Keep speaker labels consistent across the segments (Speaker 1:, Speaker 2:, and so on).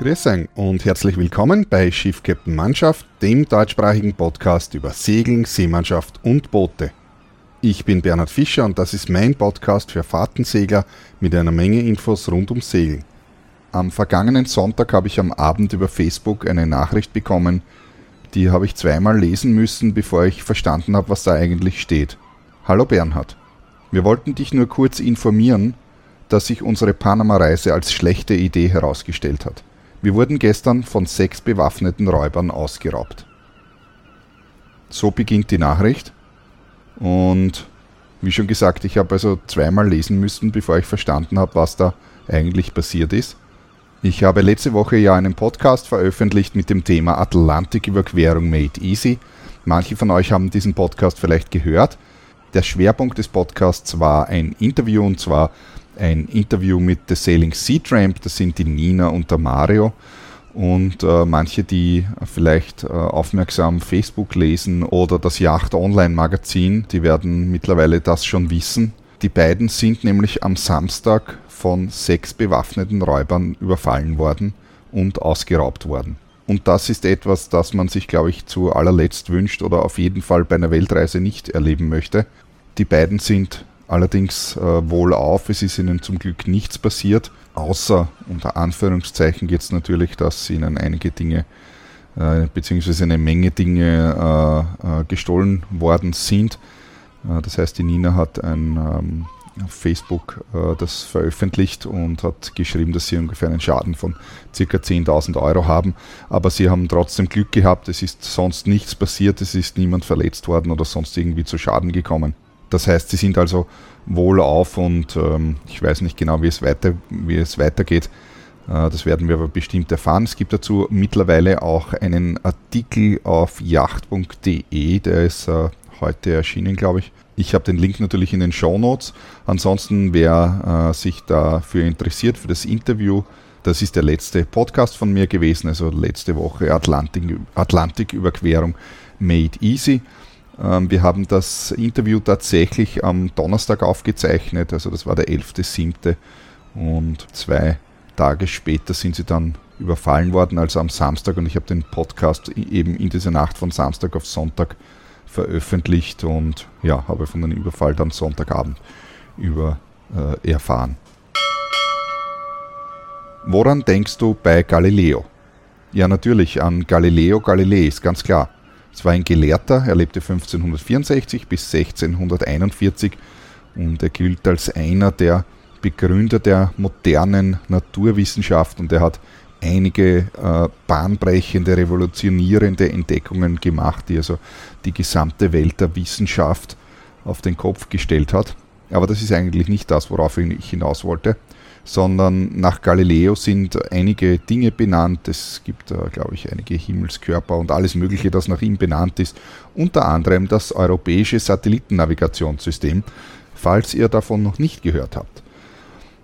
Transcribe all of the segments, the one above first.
Speaker 1: Grüß euch und herzlich willkommen bei Schiff Captain Mannschaft, dem deutschsprachigen Podcast über Segeln, Seemannschaft und Boote. Ich bin Bernhard Fischer und das ist mein Podcast für Fahrtensegler mit einer Menge Infos rund ums Segeln. Am vergangenen Sonntag habe ich am Abend über Facebook eine Nachricht bekommen, die habe ich zweimal lesen müssen, bevor ich verstanden habe, was da eigentlich steht. Hallo Bernhard. Wir wollten dich nur kurz informieren, dass sich unsere Panama-Reise als schlechte Idee herausgestellt hat. Wir wurden gestern von sechs bewaffneten Räubern ausgeraubt. So beginnt die Nachricht. Und wie schon gesagt, ich habe also zweimal lesen müssen, bevor ich verstanden habe, was da eigentlich passiert ist. Ich habe letzte Woche ja einen Podcast veröffentlicht mit dem Thema Atlantiküberquerung Made Easy. Manche von euch haben diesen Podcast vielleicht gehört. Der Schwerpunkt des Podcasts war ein Interview und zwar ein Interview mit The Sailing Sea Tramp, das sind die Nina und der Mario. Und äh, manche, die vielleicht äh, aufmerksam Facebook lesen oder das Yacht Online Magazin, die werden mittlerweile das schon wissen. Die beiden sind nämlich am Samstag von sechs bewaffneten Räubern überfallen worden und ausgeraubt worden. Und das ist etwas, das man sich, glaube ich, zu allerletzt wünscht oder auf jeden Fall bei einer Weltreise nicht erleben möchte. Die beiden sind allerdings äh, wohlauf. Es ist ihnen zum Glück nichts passiert, außer unter Anführungszeichen jetzt natürlich, dass ihnen einige Dinge äh, beziehungsweise eine Menge Dinge äh, äh gestohlen worden sind. Äh, das heißt, die Nina hat ein ähm, auf Facebook äh, das veröffentlicht und hat geschrieben, dass sie ungefähr einen Schaden von ca. 10.000 Euro haben. Aber sie haben trotzdem Glück gehabt, es ist sonst nichts passiert, es ist niemand verletzt worden oder sonst irgendwie zu Schaden gekommen. Das heißt, sie sind also wohlauf und ähm, ich weiß nicht genau, wie es, weiter, wie es weitergeht. Äh, das werden wir aber bestimmt erfahren. Es gibt dazu mittlerweile auch einen Artikel auf yacht.de, der ist äh, heute erschienen, glaube ich. Ich habe den Link natürlich in den Show Notes. Ansonsten, wer äh, sich dafür interessiert, für das Interview, das ist der letzte Podcast von mir gewesen, also letzte Woche Atlantik, Atlantiküberquerung Made Easy. Ähm, wir haben das Interview tatsächlich am Donnerstag aufgezeichnet, also das war der 11.7. Und zwei Tage später sind sie dann überfallen worden, also am Samstag. Und ich habe den Podcast eben in dieser Nacht von Samstag auf Sonntag veröffentlicht und ja, habe von dem Überfall dann Sonntagabend über äh, erfahren. Woran denkst du bei Galileo? Ja, natürlich an Galileo Galilei, ist ganz klar. Es war ein Gelehrter, er lebte 1564 bis 1641 und er gilt als einer der Begründer der modernen Naturwissenschaft und er hat einige äh, bahnbrechende, revolutionierende Entdeckungen gemacht, die also die gesamte Welt der Wissenschaft auf den Kopf gestellt hat. Aber das ist eigentlich nicht das, worauf ich hinaus wollte sondern nach Galileo sind einige Dinge benannt. Es gibt, glaube ich, einige Himmelskörper und alles Mögliche, das nach ihm benannt ist. Unter anderem das europäische Satellitennavigationssystem, falls ihr davon noch nicht gehört habt.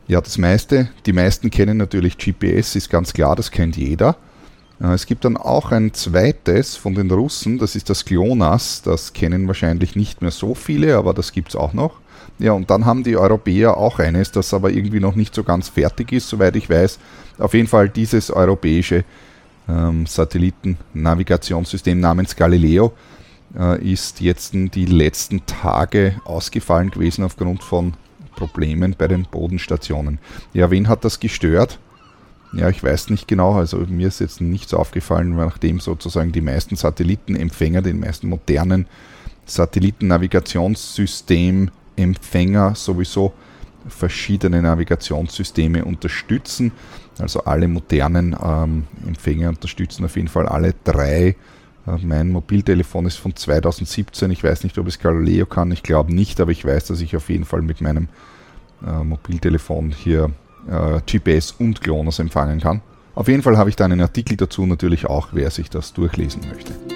Speaker 1: Ja, das meiste, die meisten kennen natürlich GPS, ist ganz klar, das kennt jeder. Äh, es gibt dann auch ein zweites von den Russen, das ist das GLONASS, das kennen wahrscheinlich nicht mehr so viele, aber das gibt es auch noch. Ja, und dann haben die Europäer auch eines, das aber irgendwie noch nicht so ganz fertig ist, soweit ich weiß. Auf jeden Fall dieses europäische ähm, Satellitennavigationssystem namens Galileo äh, ist jetzt die letzten Tage ausgefallen gewesen aufgrund von Problemen bei den Bodenstationen. Ja, wen hat das gestört? Ja, ich weiß nicht genau. Also mir ist jetzt nichts aufgefallen, nachdem sozusagen die meisten Satellitenempfänger, die meisten modernen Satellitennavigationssystem Empfänger sowieso verschiedene Navigationssysteme unterstützen. Also alle modernen ähm, Empfänger unterstützen auf jeden Fall alle drei. Äh, mein Mobiltelefon ist von 2017. Ich weiß nicht, ob es Galileo kann. Ich glaube nicht, aber ich weiß, dass ich auf jeden Fall mit meinem äh, Mobiltelefon hier äh, GPS und GLONASS empfangen kann. Auf jeden Fall habe ich da einen Artikel dazu natürlich auch, wer sich das durchlesen möchte.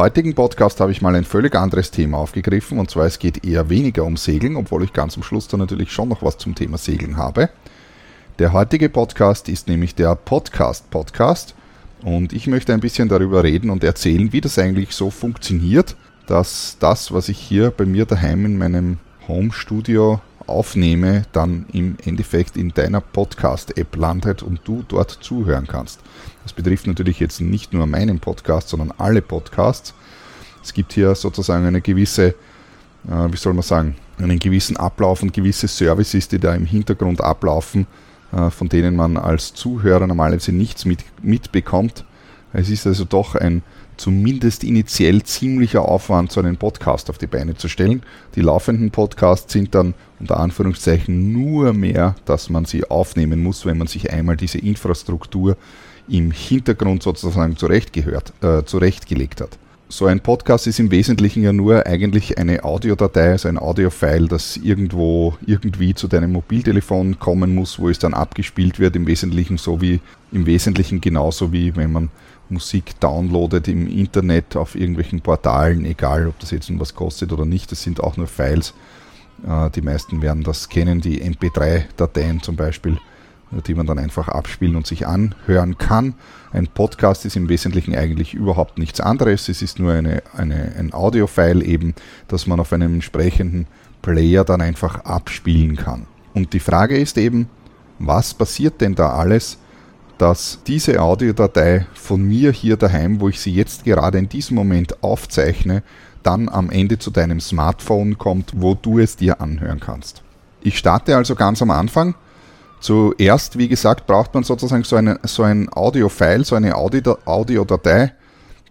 Speaker 1: Heutigen Podcast habe ich mal ein völlig anderes Thema aufgegriffen und zwar es geht eher weniger um Segeln, obwohl ich ganz am Schluss dann natürlich schon noch was zum Thema Segeln habe. Der heutige Podcast ist nämlich der Podcast Podcast Und ich möchte ein bisschen darüber reden und erzählen, wie das eigentlich so funktioniert, dass das, was ich hier bei mir daheim in meinem Home-Studio aufnehme, dann im Endeffekt in deiner Podcast-App landet und du dort zuhören kannst. Das betrifft natürlich jetzt nicht nur meinen Podcast, sondern alle Podcasts. Es gibt hier sozusagen eine gewisse, äh, wie soll man sagen, einen gewissen Ablauf und gewisse Services, die da im Hintergrund ablaufen, äh, von denen man als Zuhörer normalerweise nichts mit, mitbekommt. Es ist also doch ein zumindest initiell ziemlicher Aufwand, so einen Podcast auf die Beine zu stellen. Die laufenden Podcasts sind dann unter Anführungszeichen nur mehr, dass man sie aufnehmen muss, wenn man sich einmal diese Infrastruktur im Hintergrund sozusagen zurechtgehört, äh, zurechtgelegt hat. So ein Podcast ist im Wesentlichen ja nur eigentlich eine Audiodatei, also ein Audiofile, das irgendwo irgendwie zu deinem Mobiltelefon kommen muss, wo es dann abgespielt wird. Im Wesentlichen so wie im Wesentlichen genauso wie wenn man Musik downloadet im Internet auf irgendwelchen Portalen, egal ob das jetzt was kostet oder nicht, das sind auch nur Files. Äh, die meisten werden das kennen, die MP3-Dateien zum Beispiel, äh, die man dann einfach abspielen und sich anhören kann. Ein Podcast ist im Wesentlichen eigentlich überhaupt nichts anderes. Es ist nur eine, eine, ein Audio-File eben, das man auf einem entsprechenden Player dann einfach abspielen kann. Und die Frage ist eben, was passiert denn da alles, dass diese Audiodatei von mir hier daheim, wo ich sie jetzt gerade in diesem Moment aufzeichne, dann am Ende zu deinem Smartphone kommt, wo du es dir anhören kannst. Ich starte also ganz am Anfang. Zuerst, wie gesagt, braucht man sozusagen so, eine, so ein Audio-File, so eine Audiodatei,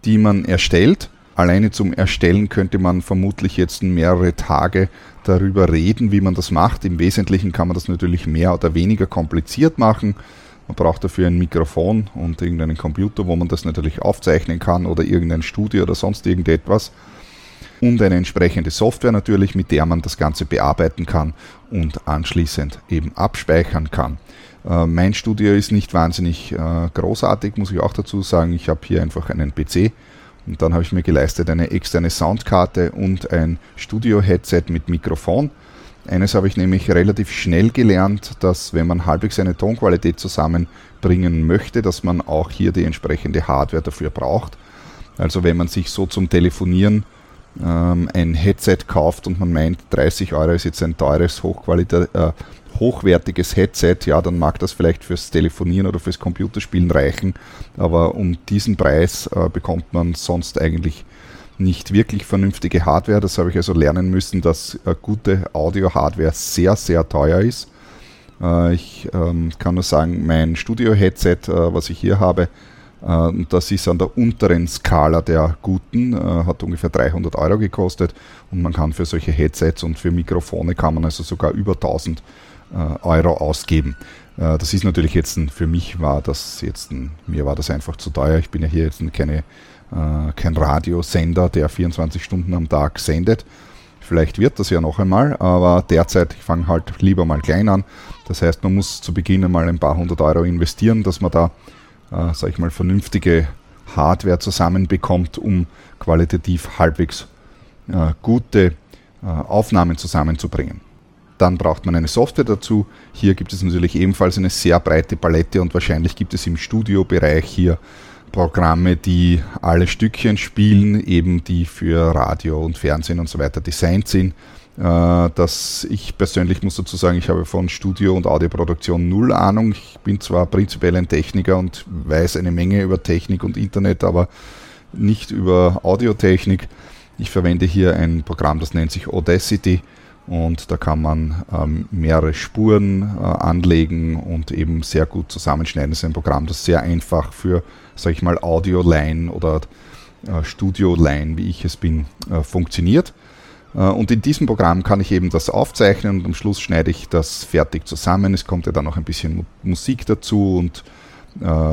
Speaker 1: die man erstellt. Alleine zum Erstellen könnte man vermutlich jetzt mehrere Tage darüber reden, wie man das macht. Im Wesentlichen kann man das natürlich mehr oder weniger kompliziert machen. Man braucht dafür ein Mikrofon und irgendeinen Computer, wo man das natürlich aufzeichnen kann oder irgendein Studio oder sonst irgendetwas. Und eine entsprechende Software natürlich, mit der man das Ganze bearbeiten kann und anschließend eben abspeichern kann. Äh, mein Studio ist nicht wahnsinnig äh, großartig, muss ich auch dazu sagen. Ich habe hier einfach einen PC und dann habe ich mir geleistet eine externe Soundkarte und ein Studio-Headset mit Mikrofon eines habe ich nämlich relativ schnell gelernt, dass wenn man halbwegs eine Tonqualität zusammenbringen möchte, dass man auch hier die entsprechende Hardware dafür braucht. Also wenn man sich so zum Telefonieren ähm, ein Headset kauft und man meint, 30 Euro ist jetzt ein teures, äh, hochwertiges Headset, ja, dann mag das vielleicht fürs Telefonieren oder fürs Computerspielen reichen, aber um diesen Preis äh, bekommt man sonst eigentlich nicht wirklich vernünftige Hardware. Das habe ich also lernen müssen, dass äh, gute Audio-Hardware sehr, sehr teuer ist. Äh, ich ähm, kann nur sagen, mein Studio-Headset, äh, was ich hier habe, das ist an der unteren Skala der guten, hat ungefähr 300 Euro gekostet und man kann für solche Headsets und für Mikrofone kann man also sogar über 1000 äh, Euro ausgeben. Das ist natürlich jetzt, für mich war das jetzt, mir war das einfach zu teuer. Ich bin ja hier jetzt keine äh, kein Radiosender, der 24 Stunden am Tag sendet. Vielleicht wird das ja noch einmal, aber derzeit, ich fange halt lieber mal klein an. Das heißt, man muss zu Beginn einmal ein paar hundert Euro investieren, dass man da, äh, sag ich mal, vernünftige Hardware zusammenbekommt, um qualitativ halbwegs äh, gute äh, Aufnahmen zusammenzubringen. Dann braucht man eine Software dazu. Hier gibt es natürlich ebenfalls eine sehr breite Palette und wahrscheinlich gibt es im Studiobereich hier Programme, die alle Stückchen spielen, eben die für Radio und Fernsehen und so weiter designt sind. Äh, dass ich persönlich muss dazu sagen, ich habe von Studio- und Audioproduktion null Ahnung. Ich bin zwar prinzipiell ein Techniker und weiß eine Menge über Technik und Internet, aber nicht über Audiotechnik. Ich verwende hier ein Programm, das nennt sich Audacity und da kann man ähm, mehrere Spuren äh, anlegen und eben sehr gut zusammenschneiden. Das ist ein Programm, das sehr einfach für, sag ich mal, Audio-Line oder äh, Studio-Line, wie ich es bin, äh, funktioniert. Äh, und in diesem Programm kann ich eben das aufzeichnen und am Schluss schneide ich das fertig zusammen. Es kommt ja dann noch ein bisschen Mu Musik dazu und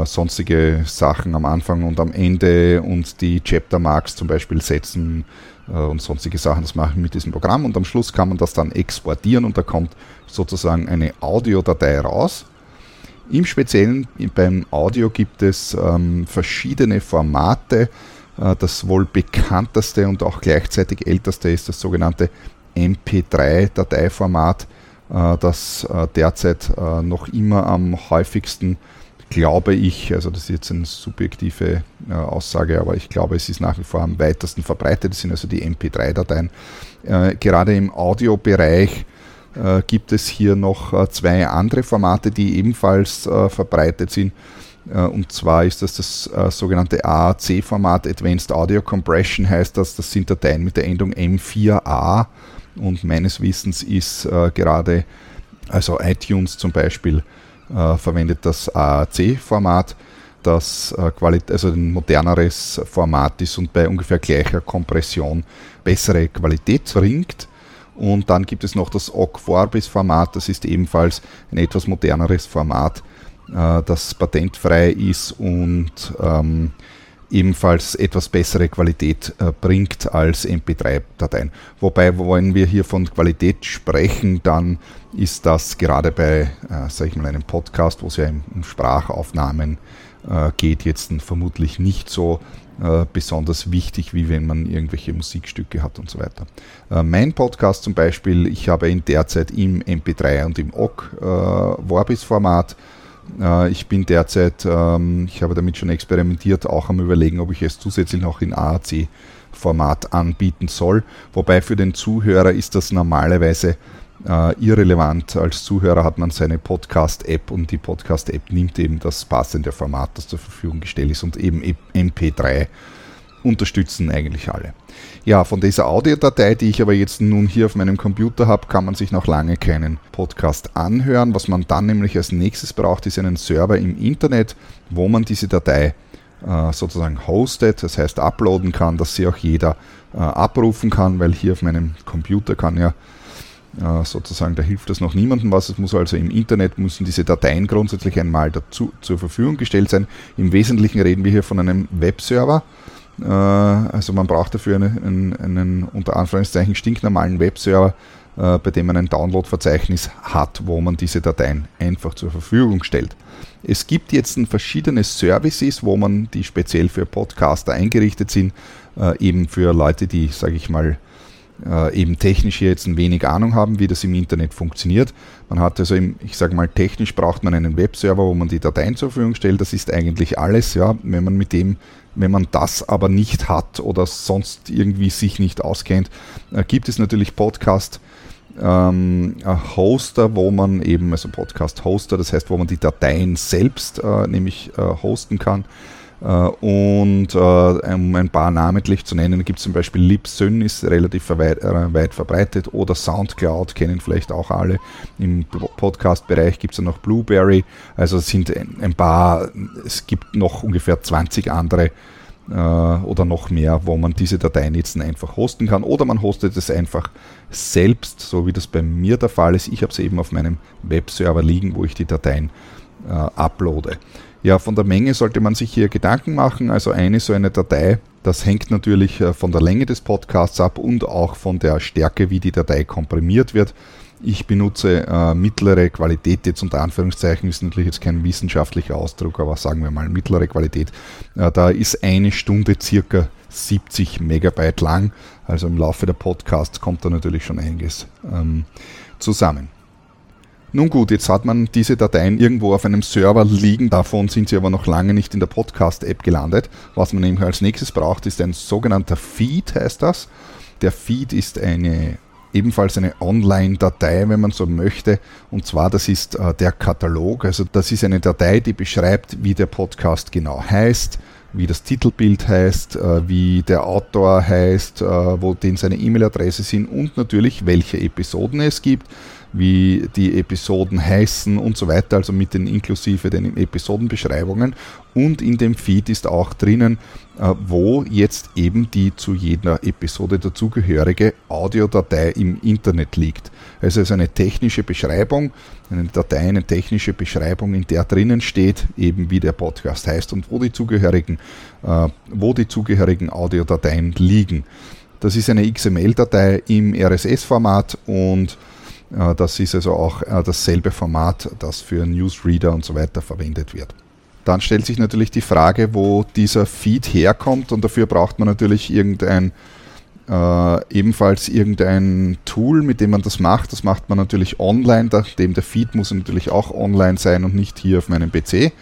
Speaker 1: sonstige Sachen am Anfang und am Ende und die Chapter Marks zum Beispiel setzen und sonstige Sachen. Das mache ich mit diesem Programm und am Schluss kann man das dann exportieren und da kommt sozusagen eine Audiodatei raus. Im Speziellen beim Audio gibt es ähm, verschiedene Formate. Äh, das wohl bekannteste und auch gleichzeitig älteste ist das sogenannte MP3-Dateiformat, äh, das äh, derzeit äh, noch immer am häufigsten glaube ich, also das ist jetzt eine subjektive äh, Aussage, aber ich glaube, es ist nach wie vor am weitesten verbreitet, das sind also die MP3-Dateien. Äh, gerade im Audiobereich äh, gibt es hier noch äh, zwei andere Formate, die ebenfalls äh, verbreitet sind. Äh, und zwar ist das das sogenannte AAC-Format, Advanced Audio Compression heißt das. Das sind Dateien mit der Endung M4A und meines Wissens ist gerade, also iTunes zum Beispiel, äh, verwendet das AAC-Format, das äh, also ein moderneres Format ist und bei ungefähr gleicher Kompression bessere Qualität bringt. Und dann gibt es noch das OGG Vorbis-Format, das ist ebenfalls ein etwas moderneres Format, äh, das patentfrei ist und ähm, ebenfalls etwas bessere Qualität äh, bringt als MP3-Dateien. Wobei, wenn wir hier von Qualität sprechen, dann ist das gerade bei, äh, sage ich mal, einem Podcast, wo es ja um Sprachaufnahmen äh, geht, jetzt vermutlich nicht so äh, besonders wichtig, wie wenn man irgendwelche Musikstücke hat und so weiter. Äh, mein Podcast zum Beispiel, ich habe ihn derzeit im MP3 und im OGG äh, Vorbis-Format äh, ich bin derzeit, ähm, ich habe damit schon experimentiert, auch am Überlegen, ob ich es zusätzlich noch in AAC-Format anbieten soll. Wobei für den Zuhörer ist das normalerweise äh, irrelevant. Als Zuhörer hat man seine Podcast-App und die Podcast-App nimmt eben das passende Format, das zur Verfügung gestellt ist und eben MP3 unterstützen eigentlich alle. Ja, von dieser Audiodatei, die ich aber jetzt nun hier auf meinem Computer habe, kann man sich noch lange keinen Podcast anhören. Was man dann nämlich als nächstes braucht, ist einen Server im Internet, wo man diese Datei äh, sozusagen hostet, das heißt uploaden kann, dass sie auch jeder äh, abrufen kann, weil hier auf meinem Computer kann ja sozusagen, da hilft das noch niemandem was. Es muss also im Internet, müssen diese Dateien grundsätzlich einmal dazu zur Verfügung gestellt sein. Im Wesentlichen reden wir hier von einem Webserver. Äh, also man braucht dafür einen, einen unter Anführungszeichen stinknormalen Webserver, äh, bei dem man ein Download-Verzeichnis hat, wo man diese Dateien einfach zur Verfügung stellt. Es gibt jetzt verschiedene Services, wo man die speziell für Podcaster eingerichtet sind, äh, eben für Leute, die, sage ich mal, eben technisch jetzt ein wenig Ahnung haben, wie das im Internet funktioniert. Man hat also, im, ich sage mal, technisch braucht man einen Webserver, wo man die Dateien zur Verfügung stellt. Das ist eigentlich alles, ja, wenn man mit dem wenn man das aber nicht hat oder sonst irgendwie sich nicht auskennt, äh, gibt es natürlich Podcast. Ähm, Hoster, wo man eben, also Podcast-Hoster, das heißt, wo man die Dateien selbst äh, nämlich äh, hosten kann. Äh, und äh, um ein paar namentlich zu nennen, gibt es zum Beispiel Libsyn, ist relativ weit, äh, weit, verbreitet, oder Soundcloud, kennen vielleicht auch alle. Im Podcast-Bereich gibt es noch Blueberry, also sind ein paar, es gibt noch ungefähr 20 andere oder noch mehr, wo man diese Dateien jetzt einfach hosten kann oder man hostet es einfach selbst, so wie das bei mir der Fall ist. Ich habe es eben auf meinem Webserver liegen, wo ich die Dateien äh, uploade. Ja, von der Menge sollte man sich hier Gedanken machen. Also eine so eine Datei, das hängt natürlich äh, von der Länge des Podcasts ab und auch von der Stärke, wie die Datei komprimiert wird. Ich benutze äh, mittlere Qualität, jetzt unter Anführungszeichen ist natürlich jetzt kein wissenschaftlicher Ausdruck, aber sagen wir mal mittlere Qualität. Äh, da ist eine Stunde circa 70 Megabyte lang. Also im Laufe der Podcasts kommt da natürlich schon einiges ähm, zusammen. Nun gut, jetzt hat man diese Dateien irgendwo auf einem Server liegen, davon sind sie aber noch lange nicht in der Podcast-App gelandet. Was man nämlich als nächstes braucht, ist ein sogenannter Feed, heißt das. Der Feed ist eine ebenfalls eine Online-Datei, wenn man so möchte. Und zwar, das ist äh, der Katalog. Also das ist eine Datei, die beschreibt, wie der Podcast genau heißt, wie das Titelbild heißt, äh, wie der Autor heißt, äh, wo den seine E-Mail-Adresse sind und natürlich, welche Episoden es gibt wie die Episoden heißen und so weiter, also mit den inklusive den Episodenbeschreibungen. Und in dem Feed ist auch drinnen, äh, wo jetzt eben die zu jeder Episode dazugehörige Audiodatei im Internet liegt. Also es ist eine technische Beschreibung, eine Datei, eine technische Beschreibung, in der drinnen steht, eben wie der Podcast heißt und wo die zugehörigen, äh, wo die zugehörigen Audiodateien liegen. Das ist eine XML-Datei im RSS-Format und das ist also auch äh, dasselbe Format, das für Newsreader und so weiter verwendet wird. Dann stellt sich natürlich die Frage, wo dieser Feed herkommt und dafür braucht man natürlich irgendein äh, ebenfalls irgendein Tool, mit dem man das macht. Das macht man natürlich online, nachdem der Feed muss natürlich auch online sein und nicht hier auf meinem PC.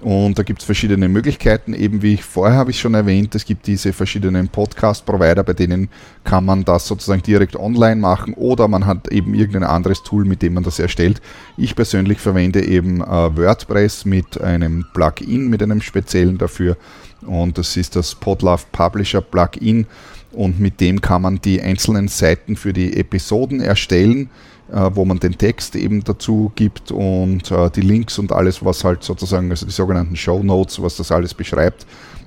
Speaker 1: Und da gibt es verschiedene Möglichkeiten, eben wie ich vorher habe ich schon erwähnt, es gibt diese verschiedenen Podcast-Provider, bei denen kann man das sozusagen direkt online machen oder man hat eben irgendein anderes Tool, mit dem man das erstellt. Ich persönlich verwende eben äh, WordPress mit einem Plugin, mit einem speziellen dafür. Und das ist das Podlove Publisher Plugin. Und mit dem kann man die einzelnen Seiten für die Episoden erstellen wo man den Text eben dazu gibt und äh, die Links und alles, was halt sozusagen, also die sogenannten Show Notes, was das alles beschreibt.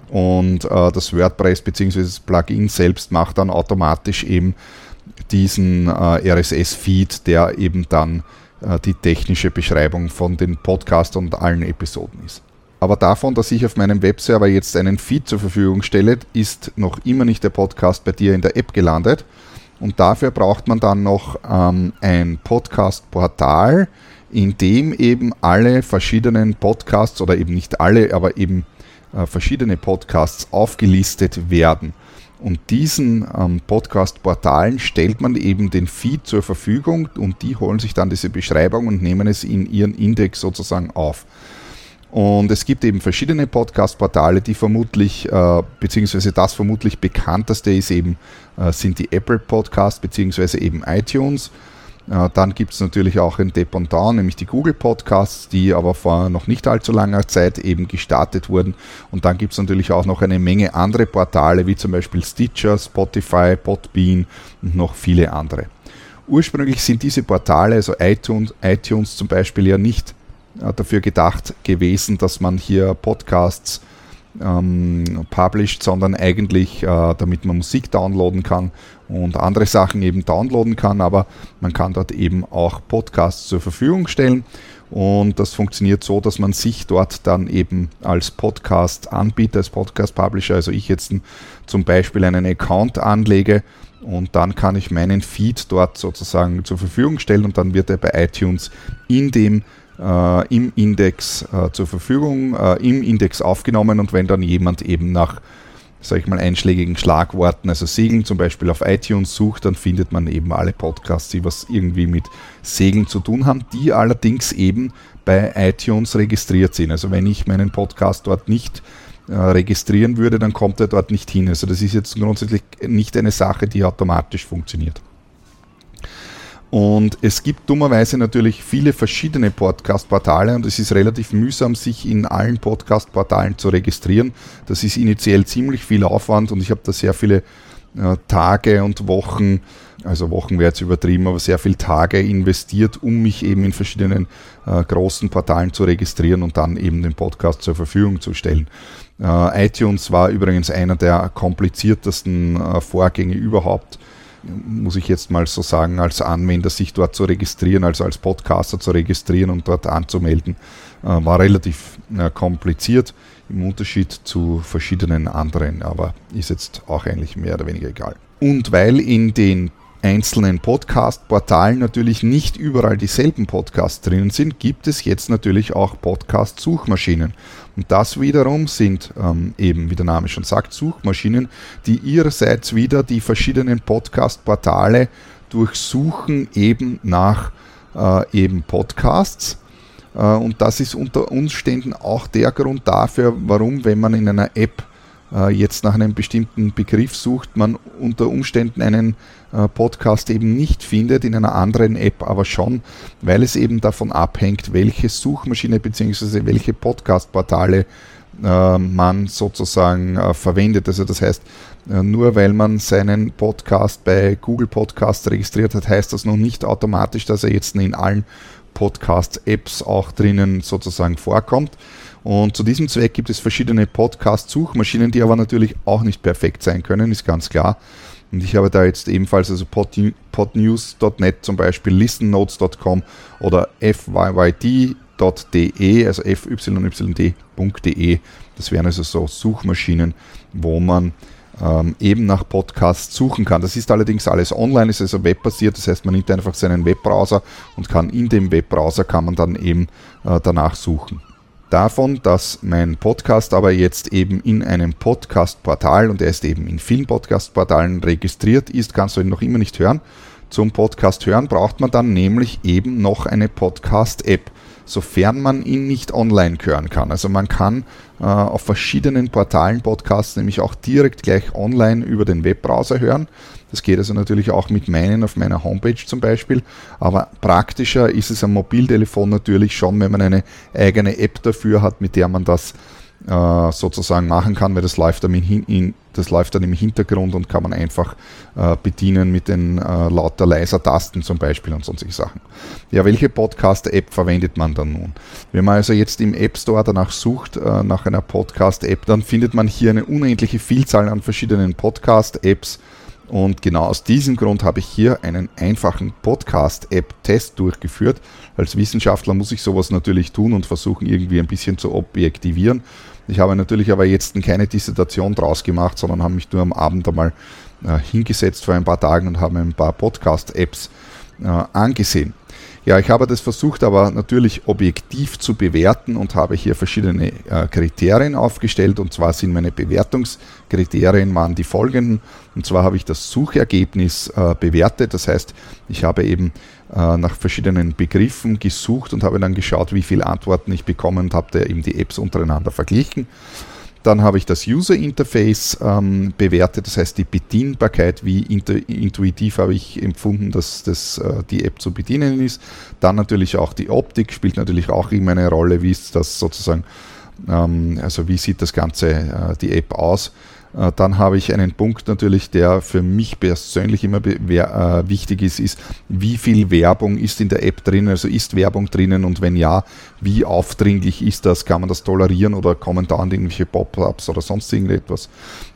Speaker 1: Und äh, das WordPress bzw. das Plugin selbst macht dann automatisch eben diesen RSS-Feed, der eben dann die technische Beschreibung von den Podcast und allen Episoden ist. Aber davon, dass ich auf meinem Webserver jetzt einen Feed zur Verfügung stelle, ist noch immer nicht der Podcast bei dir in der App gelandet, und dafür braucht man dann noch ähm, ein Podcast-Portal, in dem eben alle verschiedenen Podcasts oder eben nicht alle, aber eben äh, verschiedene Podcasts aufgelistet werden. Und diesen ähm, Podcast-Portalen stellt man eben den Feed zur Verfügung und die holen sich dann diese Beschreibung und nehmen es in ihren Index sozusagen auf. Und es gibt eben verschiedene Podcast-Portale, die vermutlich, äh, beziehungsweise das vermutlich bekannteste ist eben, äh, sind die Apple Podcasts, beziehungsweise eben iTunes. Äh, dann gibt es natürlich auch ein Dependant, nämlich die Google Podcasts, die aber vor noch nicht allzu langer Zeit eben gestartet wurden. Und dann gibt es natürlich auch noch eine Menge andere Portale, wie zum Beispiel Stitcher, Spotify, Podbean und noch viele andere. Ursprünglich sind diese Portale, also iTunes, iTunes zum Beispiel, ja nicht dafür gedacht gewesen, dass man hier Podcasts ähm, published, sondern eigentlich, äh, damit man Musik downloaden kann und andere Sachen eben downloaden kann, aber man kann dort eben auch Podcasts zur Verfügung stellen. Und das funktioniert so, dass man sich dort dann eben als Podcast-Anbieter, als Podcast-Publisher, also ich jetzt zum Beispiel einen Account anlege und dann kann ich meinen Feed dort sozusagen zur Verfügung stellen und dann wird er bei iTunes in dem äh, im Index äh, zur Verfügung, äh, im Index aufgenommen und wenn dann jemand eben nach, sag ich mal, einschlägigen Schlagworten, also Segeln zum Beispiel auf iTunes sucht, dann findet man eben alle Podcasts, die was irgendwie mit Segeln zu tun haben, die allerdings eben bei iTunes registriert sind. Also wenn ich meinen Podcast dort nicht äh, registrieren würde, dann kommt er dort nicht hin. Also das ist jetzt grundsätzlich nicht eine Sache, die automatisch funktioniert. Und es gibt dummerweise natürlich viele verschiedene Podcast-Portale und es ist relativ mühsam, sich in allen Podcast-Portalen zu registrieren. Das ist initiell ziemlich viel Aufwand und ich habe da sehr viele äh, Tage und Wochen, also Wochen wäre jetzt übertrieben, aber sehr viele Tage investiert, um mich eben in verschiedenen äh, großen Portalen zu registrieren und dann eben den Podcast zur Verfügung zu stellen. Äh, iTunes war übrigens einer der kompliziertesten Vorgänge überhaupt muss ich jetzt mal so sagen, als Anwender sich dort zu registrieren, also als Podcaster zu registrieren und dort anzumelden, äh, war relativ äh, kompliziert im Unterschied zu verschiedenen anderen, aber ist jetzt auch eigentlich mehr oder weniger egal. Und weil in den einzelnen Podcast-Portalen natürlich nicht überall dieselben Podcasts drinnen sind, gibt es jetzt natürlich auch Podcast-Suchmaschinen. Und das wiederum sind ähm, eben, wie der Name schon sagt, Suchmaschinen, die ihrerseits wieder die verschiedenen Podcast-Portale durchsuchen eben nach äh, eben Podcasts. Äh, und das ist unter Umständen auch der Grund dafür, warum, wenn man in einer App jetzt nach einem bestimmten Begriff sucht, man unter Umständen einen äh, Podcast eben nicht findet, in einer anderen App aber schon, weil es eben davon abhängt, welche Suchmaschine bzw. welche Podcast-Portale äh, man sozusagen verwendet. Also das heißt, nur weil man seinen Podcast bei Google Podcast registriert hat, heißt das noch nicht automatisch, dass er jetzt in allen Podcast-Apps auch drinnen sozusagen vorkommt. Und zu diesem Zweck gibt es verschiedene Podcast-Suchmaschinen, die aber natürlich auch nicht perfekt sein können, ist ganz klar. Und ich habe da jetzt ebenfalls also podnews.net zum Beispiel, listennotes.com oder fyyd.de, also fyyd.de. Das wären also so Suchmaschinen, wo man ähm, eben nach Podcasts suchen kann. Das ist allerdings alles online, ist also webbasiert, das heißt man nimmt einfach seinen Webbrowser und kann in dem Webbrowser kann man dann eben äh, danach suchen davon, dass mein Podcast aber jetzt eben in einem Podcast-Portal und er ist eben in vielen Podcast-Portalen registriert ist, kannst du ihn noch immer nicht hören. Zum Podcast hören braucht man dann nämlich eben noch eine Podcast-App. sofern man ihn nicht online hören kann. Also man kann äh, auf verschiedenen Portalen Podcasts nämlich auch direkt gleich online über den Webbrowser hören. Das geht also natürlich auch mit meinen auf meiner Homepage zum Beispiel. Aber praktischer ist es am Mobiltelefon natürlich schon, wenn man eine eigene App dafür hat, mit der man das äh, sozusagen machen kann, weil das läuft, dann in, das läuft dann im Hintergrund und kann man einfach äh, bedienen mit den äh, lauter leiser Tasten zum Beispiel und sonstige Sachen. Ja, welche Podcast-App verwendet man dann nun? Wenn man also jetzt im App Store danach sucht, äh, nach einer Podcast-App, dann findet man hier eine unendliche Vielzahl an verschiedenen Podcast-Apps. Und genau aus diesem Grund habe ich hier einen einfachen Podcast-App-Test durchgeführt. Als Wissenschaftler muss ich sowas natürlich tun und versuchen irgendwie ein bisschen zu objektivieren. Ich habe natürlich aber jetzt keine Dissertation draus gemacht, sondern habe mich nur am Abend einmal äh, hingesetzt vor ein paar Tagen und habe ein paar Podcast-Apps äh, angesehen. Ja, ich habe das versucht, aber natürlich objektiv zu bewerten und habe hier verschiedene äh, Kriterien aufgestellt. Und zwar sind meine Bewertungskriterien waren die folgenden. Und zwar habe ich das Suchergebnis äh, bewertet. Das heißt, ich habe eben äh, nach verschiedenen Begriffen gesucht und habe dann geschaut, wie viele Antworten ich bekomme und habe da eben die Apps untereinander verglichen. Dann habe ich das User Interface ähm, bewertet, das heißt die Bedienbarkeit, wie intuitiv habe ich empfunden, dass das, äh, die App zu bedienen ist. Dann natürlich auch die Optik spielt natürlich auch immer eine Rolle, wie ist das sozusagen, ähm, also wie sieht das Ganze, äh, die App aus. Äh, dann habe ich einen Punkt natürlich, der für mich persönlich immer äh, wichtig ist, ist, wie viel Werbung ist in der App drin, also ist Werbung drinnen und wenn ja, wie aufdringlich ist das, kann man das tolerieren oder kommen da irgendwelche Pop-ups oder sonst irgendetwas.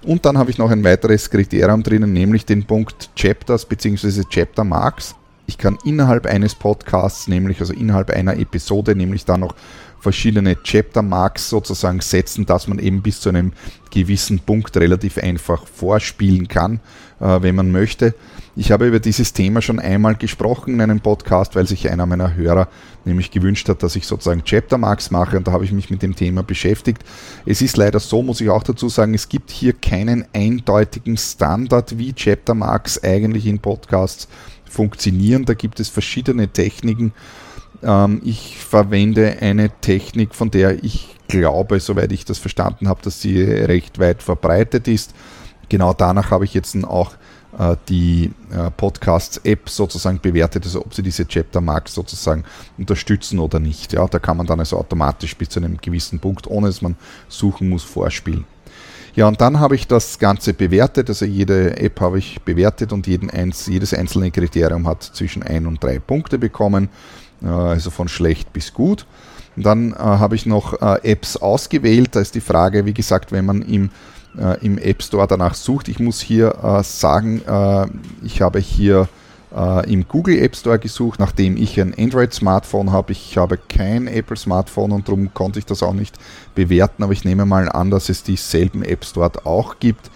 Speaker 1: Und dann habe ich noch ein weiteres Kriterium drinnen, nämlich den Punkt Chapters bzw. Chapter Marks. Ich kann innerhalb eines Podcasts, nämlich also innerhalb einer Episode, nämlich dann noch verschiedene Chapter Marks sozusagen setzen, dass man eben bis zu einem gewissen Punkt relativ einfach vorspielen kann, äh, wenn man möchte. Ich habe über dieses Thema schon einmal gesprochen in einem Podcast, weil sich einer meiner Hörer nämlich gewünscht hat, dass ich sozusagen Chapter Marks mache und da habe ich mich mit dem Thema beschäftigt. Es ist leider so, muss ich auch dazu sagen, es gibt hier keinen eindeutigen Standard, wie Chapter Marks eigentlich in Podcasts funktionieren. Da gibt es verschiedene Techniken ähm, ich verwende eine Technik, von der ich glaube, soweit ich das verstanden habe, dass sie recht weit verbreitet ist. Genau danach habe ich jetzt auch äh, die äh, Podcasts-App sozusagen bewertet, also ob sie diese Chapter Marks sozusagen unterstützen oder nicht. Ja, da kann man dann also automatisch bis zu einem gewissen Punkt, ohne dass man suchen muss, vorspielen. Ja, und dann habe ich das Ganze bewertet, also jede App habe ich bewertet und jeden jedes einzelne Kriterium hat zwischen ein und drei Punkte bekommen also von schlecht bis gut. Dann äh, habe ich noch äh, Apps ausgewählt. Da ist die Frage, wie gesagt, wenn man im, äh, im App Store danach sucht. Ich muss hier äh, sagen, äh, ich habe hier äh, im Google App Store gesucht, nachdem ich ein Android-Smartphone habe. Ich habe kein Apple-Smartphone und darum konnte ich das auch nicht bewerten, aber ich nehme mal an, dass es dieselben Apps dort auch gibt.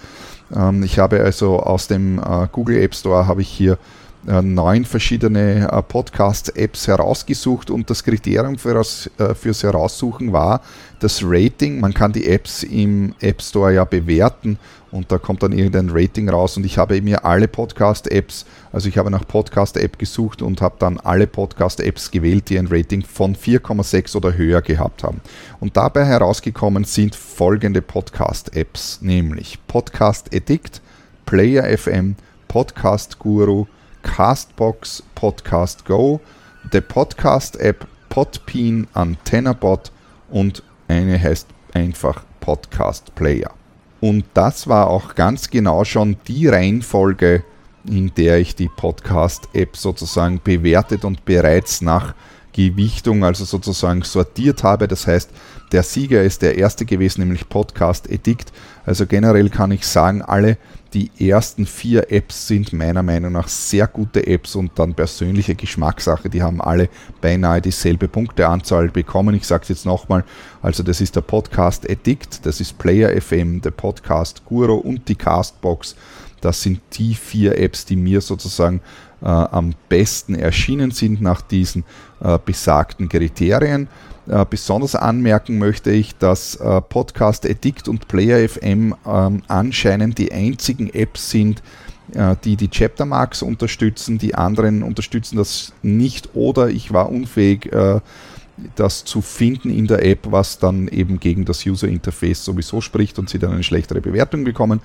Speaker 1: Ähm, ich habe also aus dem Google App Store habe ich hier äh, neun verschiedene äh, Podcast-Apps herausgesucht und das Kriterium für das, äh, fürs Heraussuchen war das Rating. Man kann die Apps im App Store ja bewerten und da kommt dann irgendein Rating raus und ich habe mir alle Podcast-Apps, also ich habe nach Podcast-App gesucht und habe dann alle Podcast-Apps gewählt, die ein Rating von 4,6 oder höher gehabt haben. Und dabei herausgekommen sind folgende Podcast-Apps, nämlich Podcast Addict, Player FM, Podcast Guru, Castbox, Podcast Go, der Podcast-App Podbean, AntennaBot und eine heißt einfach Podcast Player. Und das war auch ganz genau schon die Reihenfolge, in der ich die Podcast-App sozusagen bewertet und bereits nach Gewichtung, also sozusagen sortiert habe. Das heißt, der Sieger ist der erste gewesen, nämlich Podcast Edict. Also generell kann ich sagen, alle die ersten vier Apps sind meiner Meinung nach sehr gute Apps und dann persönliche Geschmackssache. Die haben alle beinahe dieselbe Punkteanzahl bekommen. Ich sage es jetzt nochmal. Also das ist der Podcast Addict, das ist Player FM, der Podcast Guru und die Castbox. Das sind die vier Apps, die mir sozusagen äh, am besten erschienen sind nach diesen äh, besagten Kriterien. Äh, besonders anmerken möchte ich, dass äh, Podcast Addict und Player FM ähm, anscheinend die einzigen Apps sind, äh, die die Chapter Marks unterstützen. Die anderen unterstützen das nicht oder ich war unfähig, das zu finden in der App, was dann eben gegen das User Interface sowieso spricht und sie dann eine schlechtere Bewertung bekommen.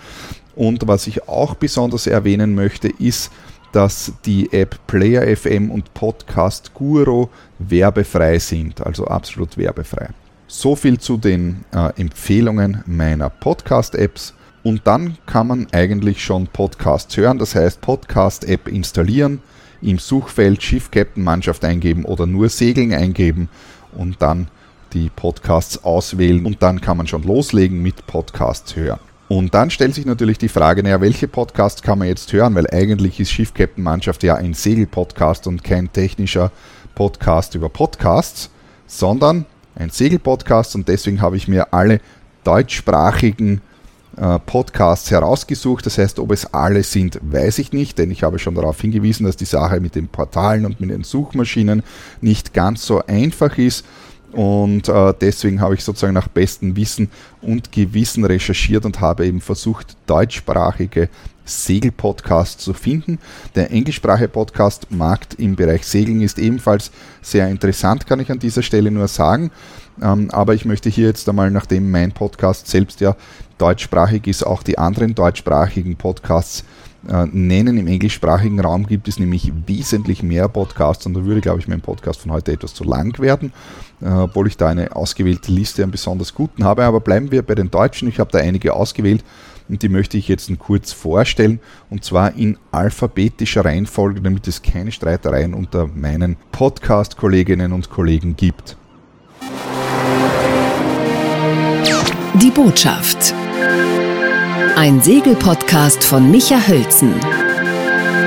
Speaker 1: Und was ich auch besonders erwähnen möchte, ist, dass die App Player FM und Podcast Guru werbefrei sind, also absolut werbefrei. So viel zu den äh, Empfehlungen meiner Podcast-Apps. Und dann kann man eigentlich schon Podcasts hören, das heißt Podcast-App installieren, im Suchfeld Schiff Captain Mannschaft eingeben oder nur Segeln eingeben und dann die Podcasts auswählen und dann kann man schon loslegen mit Podcasts hören. Und dann stellt sich natürlich die Frage, naja, welche Podcasts kann man jetzt hören? Weil eigentlich ist Schiff Captain Mannschaft ja ein Segelpodcast und kein technischer Podcast über Podcasts, sondern ein Segelpodcast und deswegen habe ich mir alle deutschsprachigen äh, Podcasts herausgesucht. Das heißt, ob es alle sind, weiß ich nicht, denn ich habe schon darauf hingewiesen, dass die Sache mit den Portalen und mit den Suchmaschinen nicht ganz so einfach ist. Und äh, deswegen habe ich sozusagen nach bestem Wissen und Gewissen recherchiert und habe eben versucht, deutschsprachige Segelpodcasts zu finden. Der englischsprachige Podcast Markt im Bereich Segeln ist ebenfalls sehr interessant, kann ich an dieser Stelle nur sagen. Ähm, aber ich möchte hier jetzt einmal, nachdem mein Podcast selbst ja deutschsprachig ist, auch die anderen deutschsprachigen Podcasts äh, nennen. Im englischsprachigen Raum gibt es nämlich wesentlich mehr Podcasts und da würde, glaube ich, mein Podcast von heute etwas zu lang werden, äh, obwohl ich da eine ausgewählte Liste an besonders guten habe. Aber bleiben wir bei den Deutschen. Ich habe da einige ausgewählt und die möchte ich jetzt kurz vorstellen und zwar in alphabetischer Reihenfolge, damit es keine Streitereien unter meinen Podcast-Kolleginnen und Kollegen gibt.
Speaker 2: Die Botschaft. Ein Segelpodcast von Micha Hölzen.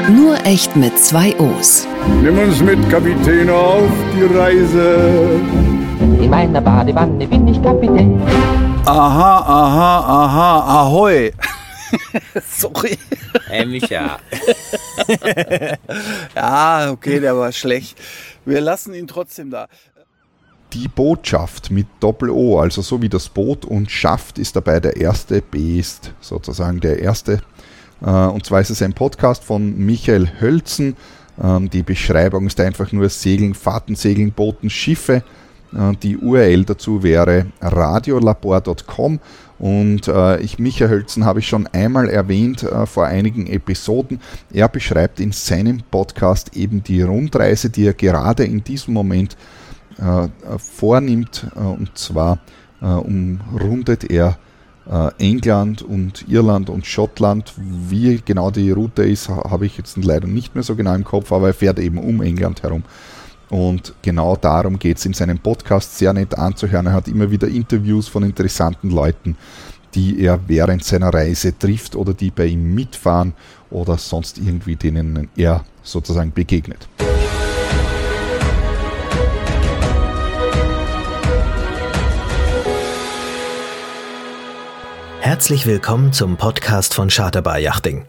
Speaker 2: Nur echt mit zwei O's.
Speaker 3: Nimm uns mit, Kapitän, auf die Reise.
Speaker 4: In meiner Badewanne bin ich Kapitän.
Speaker 5: Aha, aha, aha, ahoi. Sorry.
Speaker 6: Hey Micha.
Speaker 5: ja, okay, der war schlecht. Wir lassen ihn trotzdem da.
Speaker 1: Die Botschaft mit Doppel-O, also so wie das Boot und Schaft ist dabei der erste, B ist sozusagen der erste. Äh, und zwar ist es ein Podcast von Michael Hölzen. Ähm, die Beschreibung ist einfach nur Segeln, Fahrten, Segeln, Booten, Schiffe. Äh, die URL dazu wäre radiolabor.com und äh, ich, Michael Hölzen habe ich schon einmal erwähnt äh, vor einigen Episoden. Er beschreibt in seinem Podcast eben die Rundreise, die er gerade in diesem Moment vornimmt. Äh, und zwar äh, umrundet er England und Irland und Schottland. Wie genau die Route ist, habe ich jetzt leider nicht mehr so genau im Kopf, aber er fährt eben um England herum. Und genau darum geht es in seinem Podcast sehr nett anzuhören. Er hat immer wieder Interviews von interessanten Leuten, die er während seiner Reise trifft oder die bei ihm mitfahren oder sonst irgendwie denen er sozusagen begegnet.
Speaker 7: Herzlich willkommen zum Podcast von Charterbar Yachting.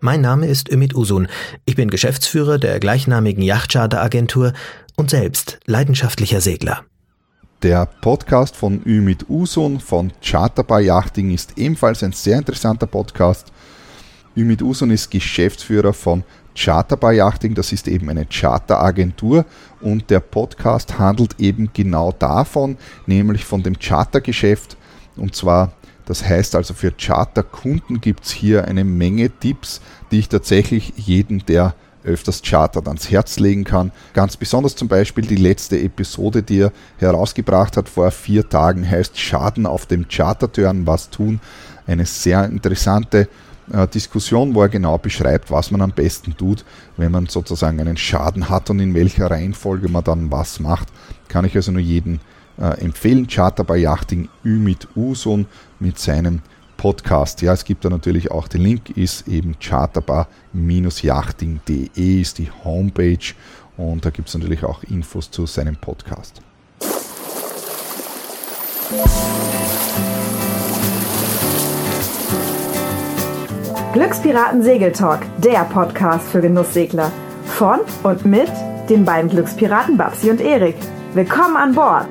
Speaker 7: Mein Name ist Ümit Usun. Ich bin Geschäftsführer der gleichnamigen Yachtcharteragentur und selbst leidenschaftlicher Segler.
Speaker 1: Der Podcast von Ümit Usun von Charterbar Yachting ist ebenfalls ein sehr interessanter Podcast. Ümit Usun ist Geschäftsführer von Charterbar Yachting, das ist eben eine Charteragentur und der Podcast handelt eben genau davon, nämlich von dem Chartergeschäft und zwar das heißt also für Charterkunden gibt es hier eine Menge Tipps, die ich tatsächlich jedem, der öfters chartert, ans Herz legen kann. Ganz besonders zum Beispiel die letzte Episode, die er herausgebracht hat vor vier Tagen, heißt Schaden auf dem Charterturn, was tun. Eine sehr interessante äh, Diskussion, wo er genau beschreibt, was man am besten tut, wenn man sozusagen einen Schaden hat und in welcher Reihenfolge man dann was macht. Kann ich also nur jedem äh, empfehlen. Charter bei Yachting Ü mit Usun mit seinem Podcast. Ja, es gibt da natürlich auch den Link, ist eben charterbar-yachting.de ist die Homepage und da gibt es natürlich auch Infos zu seinem Podcast.
Speaker 8: Glückspiraten Segeltalk, der Podcast für Genusssegler. Von und mit den beiden Glückspiraten Babsi und Erik. Willkommen an Bord!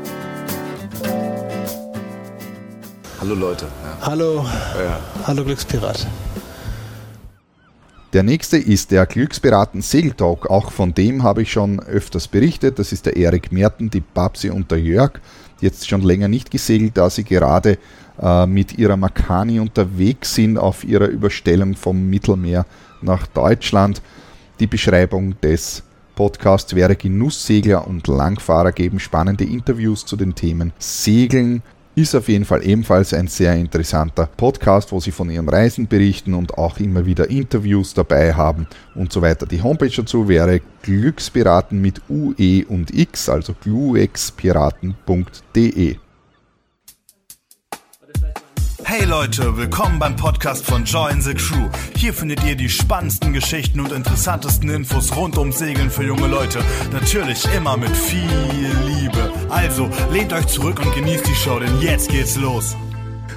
Speaker 5: Hallo Leute. Ja.
Speaker 9: Hallo. Ja. Hallo Glückspirat.
Speaker 1: Der nächste ist der Glücksberaten Segeltalk. Auch von dem habe ich schon öfters berichtet. Das ist der Erik Merten, die Babsi und der Jörg. Jetzt schon länger nicht gesegelt, da sie gerade äh, mit ihrer Makani unterwegs sind auf ihrer Überstellung vom Mittelmeer nach Deutschland. Die Beschreibung des Podcasts wäre Genusssegler und Langfahrer geben spannende Interviews zu den Themen Segeln, ist auf jeden Fall ebenfalls ein sehr interessanter Podcast, wo sie von ihren Reisen berichten und auch immer wieder Interviews dabei haben und so weiter. Die Homepage dazu wäre Glückspiraten mit UE und X, also gluexpiraten.de.
Speaker 6: Hey Leute, willkommen beim Podcast von Join the Crew. Hier findet ihr die spannendsten Geschichten und interessantesten Infos rund ums Segeln für junge Leute. Natürlich immer mit viel Liebe. Also lehnt euch zurück und genießt die Show, denn jetzt geht's los.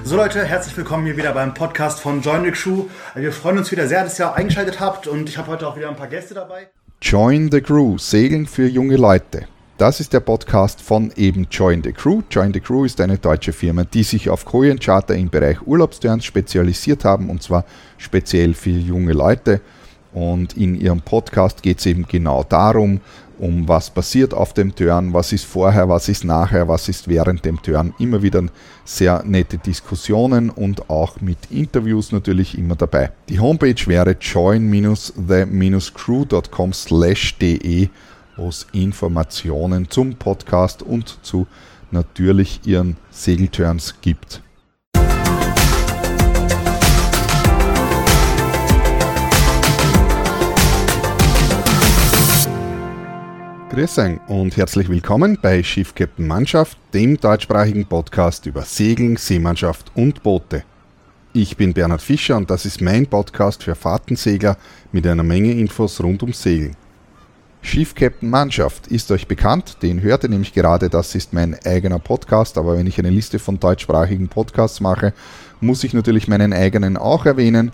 Speaker 9: So Leute, herzlich willkommen hier wieder beim Podcast von Join the Crew. Wir freuen uns wieder sehr, dass ihr eingeschaltet habt und ich habe heute auch wieder ein paar Gäste dabei.
Speaker 1: Join the Crew, Segeln für junge Leute. Das ist der Podcast von eben Join the Crew. Join the Crew ist eine deutsche Firma, die sich auf Charter im Bereich Urlaubsturns spezialisiert haben und zwar speziell für junge Leute. Und in ihrem Podcast geht es eben genau darum, um was passiert auf dem Turn, was ist vorher, was ist nachher, was ist während dem Turn. Immer wieder sehr nette Diskussionen und auch mit Interviews natürlich immer dabei. Die Homepage wäre join-the-crew.com/de wo es Informationen zum Podcast und zu natürlich ihren Segelturns gibt. Grüß euch und herzlich willkommen bei Schiff Captain Mannschaft, dem deutschsprachigen Podcast über Segeln, Seemannschaft und Boote. Ich bin Bernhard Fischer und das ist mein Podcast für Fahrtensegler mit einer Menge Infos rund ums Segeln. Schiffcaptain Mannschaft ist euch bekannt, den hört ihr nämlich gerade, das ist mein eigener Podcast, aber wenn ich eine Liste von deutschsprachigen Podcasts mache, muss ich natürlich meinen eigenen auch erwähnen.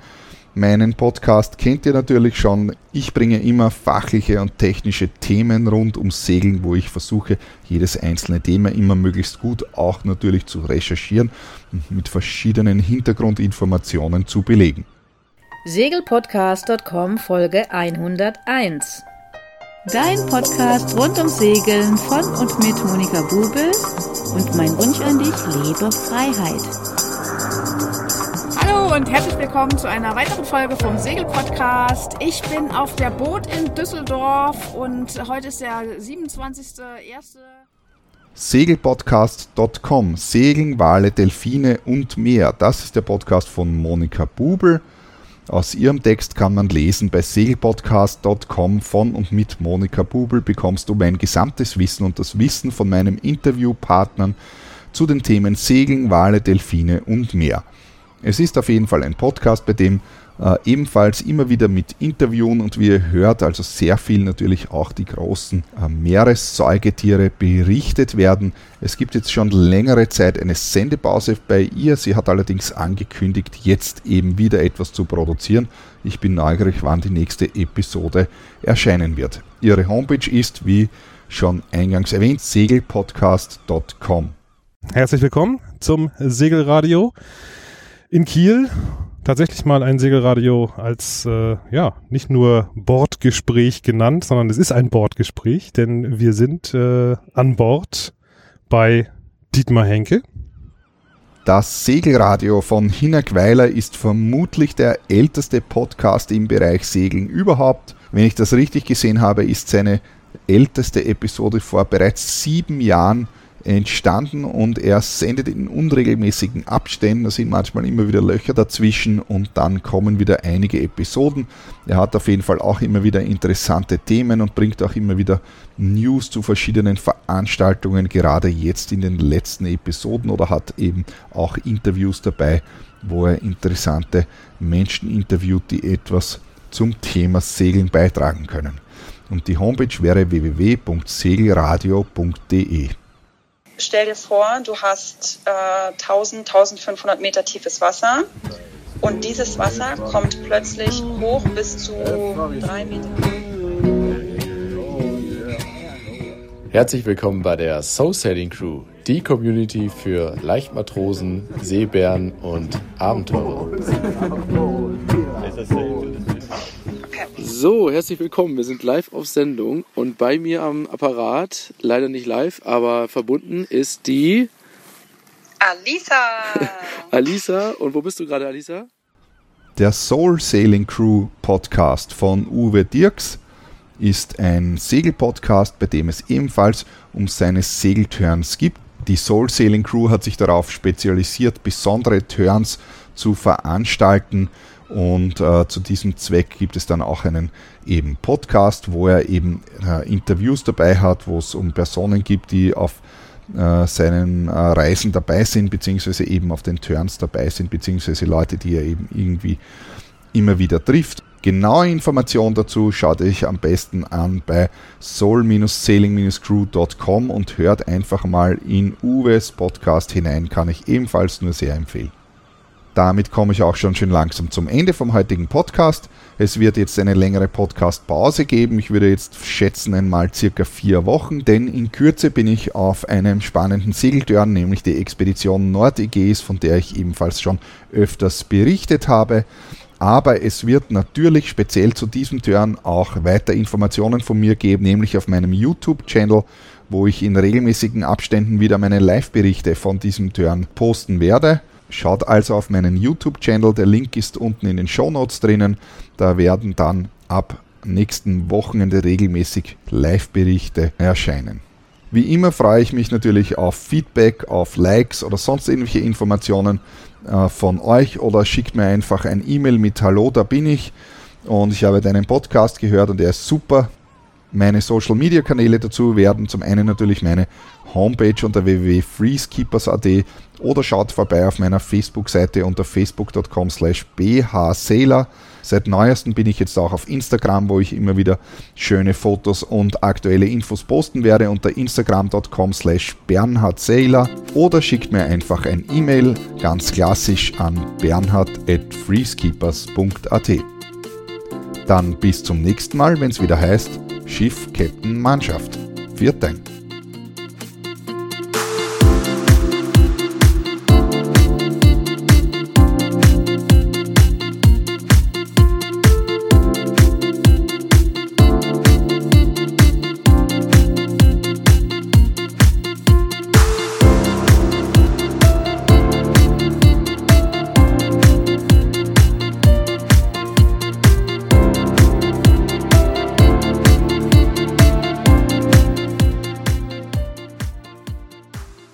Speaker 1: Meinen Podcast kennt ihr natürlich schon. Ich bringe immer fachliche und technische Themen rund ums Segeln, wo ich versuche, jedes einzelne Thema immer möglichst gut auch natürlich zu recherchieren und mit verschiedenen Hintergrundinformationen zu belegen.
Speaker 10: Segelpodcast.com Folge 101 Dein Podcast rund ums Segeln von und mit Monika Bubel und mein Wunsch an dich, lebe Freiheit.
Speaker 11: Hallo und herzlich willkommen zu einer weiteren Folge vom Segelpodcast. Ich bin auf der Boot in Düsseldorf und heute ist der 27.01.
Speaker 1: Segelpodcast.com Segeln, Wale, Delfine und mehr. Das ist der Podcast von Monika Bubel. Aus ihrem Text kann man lesen, bei segelpodcast.com von und mit Monika Bubel bekommst du mein gesamtes Wissen und das Wissen von meinen Interviewpartnern zu den Themen Segeln, Wale, Delfine und mehr. Es ist auf jeden Fall ein Podcast, bei dem äh, ebenfalls immer wieder mit Interviewen und wie ihr hört, also sehr viel natürlich auch die großen äh, Meeressäugetiere berichtet werden. Es gibt jetzt schon längere Zeit eine Sendepause bei ihr. Sie hat allerdings angekündigt, jetzt eben wieder etwas zu produzieren. Ich bin neugierig, wann die nächste Episode erscheinen wird. Ihre Homepage ist, wie schon eingangs erwähnt, segelpodcast.com.
Speaker 12: Herzlich willkommen zum Segelradio in Kiel tatsächlich mal ein Segelradio als, äh, ja, nicht nur Bordgespräch genannt, sondern es ist ein Bordgespräch, denn wir sind äh, an Bord bei Dietmar Henke.
Speaker 1: Das Segelradio von Hinak ist vermutlich der älteste Podcast im Bereich Segeln überhaupt. Wenn ich das richtig gesehen habe, ist seine älteste Episode vor bereits sieben Jahren entstanden und er sendet in unregelmäßigen Abständen. Da sind manchmal immer wieder Löcher dazwischen und dann kommen wieder einige Episoden. Er hat auf jeden Fall auch immer wieder interessante Themen und bringt auch immer wieder News zu verschiedenen Veranstaltungen, gerade jetzt in den letzten Episoden oder hat eben auch Interviews dabei, wo er interessante Menschen interviewt, die etwas zum Thema Segeln beitragen können. Und die Homepage wäre www.segelradio.de
Speaker 13: stell dir vor, du hast äh, 1000, 1500 Meter tiefes Wasser und dieses Wasser kommt plötzlich hoch bis zu drei Meter.
Speaker 14: Herzlich willkommen bei der Soul Sailing Crew, die Community für Leichtmatrosen, Seebären und Abenteurer. So, herzlich willkommen. Wir sind live auf Sendung und bei mir am Apparat, leider nicht live, aber verbunden ist die
Speaker 13: Alisa.
Speaker 14: Alisa. Und wo bist du gerade, Alisa?
Speaker 1: Der Soul Sailing Crew Podcast von Uwe Dirks ist ein Segelpodcast, bei dem es ebenfalls um seine Segelturns gibt. Die Soul Sailing Crew hat sich darauf spezialisiert, besondere Turns zu veranstalten und äh, zu diesem Zweck gibt es dann auch einen eben Podcast, wo er eben äh, Interviews dabei hat, wo es um Personen gibt, die auf äh, seinen äh, Reisen dabei sind, beziehungsweise eben auf den Turns dabei sind, beziehungsweise Leute, die er eben irgendwie immer wieder trifft. Genaue Informationen dazu schaut euch am besten an bei soul-sailing-crew.com und hört einfach mal in Uwes Podcast hinein, kann ich ebenfalls nur sehr empfehlen. Damit komme ich auch schon schön langsam zum Ende vom heutigen Podcast. Es wird jetzt eine längere Podcast-Pause geben. Ich würde jetzt schätzen einmal circa vier Wochen, denn in Kürze bin ich auf einem spannenden Segeltörn, nämlich die Expedition Nord-Ägäis, von der ich ebenfalls schon öfters berichtet habe. Aber es wird natürlich speziell zu diesem Turn auch weiter Informationen von mir geben, nämlich auf meinem YouTube-Channel, wo ich in regelmäßigen Abständen wieder meine Live-Berichte von diesem Turn posten werde. Schaut also auf meinen YouTube-Channel, der Link ist unten in den Show Notes drinnen. Da werden dann ab nächsten Wochenende regelmäßig Live-Berichte erscheinen. Wie immer freue ich mich natürlich auf Feedback, auf Likes oder sonst irgendwelche Informationen äh, von euch oder schickt mir einfach ein E-Mail mit Hallo, da bin ich und ich habe deinen Podcast gehört und er ist super. Meine Social Media Kanäle dazu werden zum einen natürlich meine Homepage unter www.freezekeepers.at oder schaut vorbei auf meiner Facebook-Seite unter facebook.com slash bhsailor. Seit neuestem bin ich jetzt auch auf Instagram, wo ich immer wieder schöne Fotos und aktuelle Infos posten werde unter instagram.com slash bernhardsailor oder schickt mir einfach ein E-Mail, ganz klassisch an bernhard at freezekeepers.at. Dann bis zum nächsten Mal, wenn es wieder heißt Schiff, Captain, Mannschaft. Viert Dank.